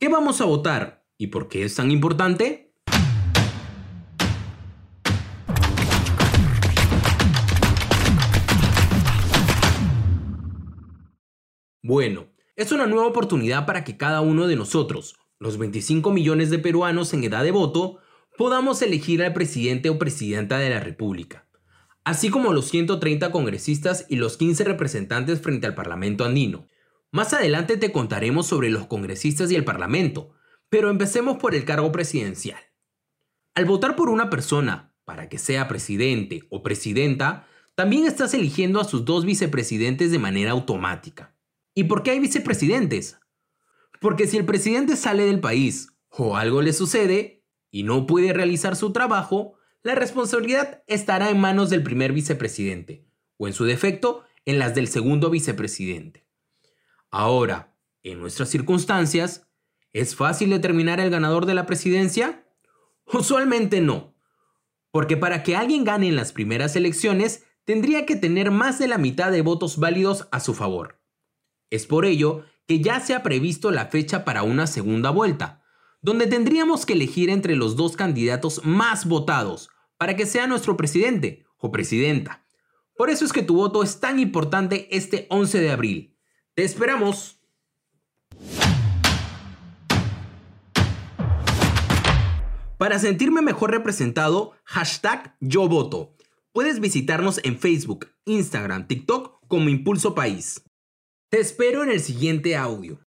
¿Qué vamos a votar y por qué es tan importante? Bueno, es una nueva oportunidad para que cada uno de nosotros, los 25 millones de peruanos en edad de voto, podamos elegir al presidente o presidenta de la República, así como los 130 congresistas y los 15 representantes frente al Parlamento andino. Más adelante te contaremos sobre los congresistas y el Parlamento, pero empecemos por el cargo presidencial. Al votar por una persona para que sea presidente o presidenta, también estás eligiendo a sus dos vicepresidentes de manera automática. ¿Y por qué hay vicepresidentes? Porque si el presidente sale del país o algo le sucede y no puede realizar su trabajo, la responsabilidad estará en manos del primer vicepresidente, o en su defecto, en las del segundo vicepresidente. Ahora, en nuestras circunstancias, ¿es fácil determinar el ganador de la presidencia? Usualmente no, porque para que alguien gane en las primeras elecciones, tendría que tener más de la mitad de votos válidos a su favor. Es por ello que ya se ha previsto la fecha para una segunda vuelta, donde tendríamos que elegir entre los dos candidatos más votados para que sea nuestro presidente o presidenta. Por eso es que tu voto es tan importante este 11 de abril. Te esperamos. Para sentirme mejor representado, hashtag yo voto. Puedes visitarnos en Facebook, Instagram, TikTok como Impulso País. Te espero en el siguiente audio.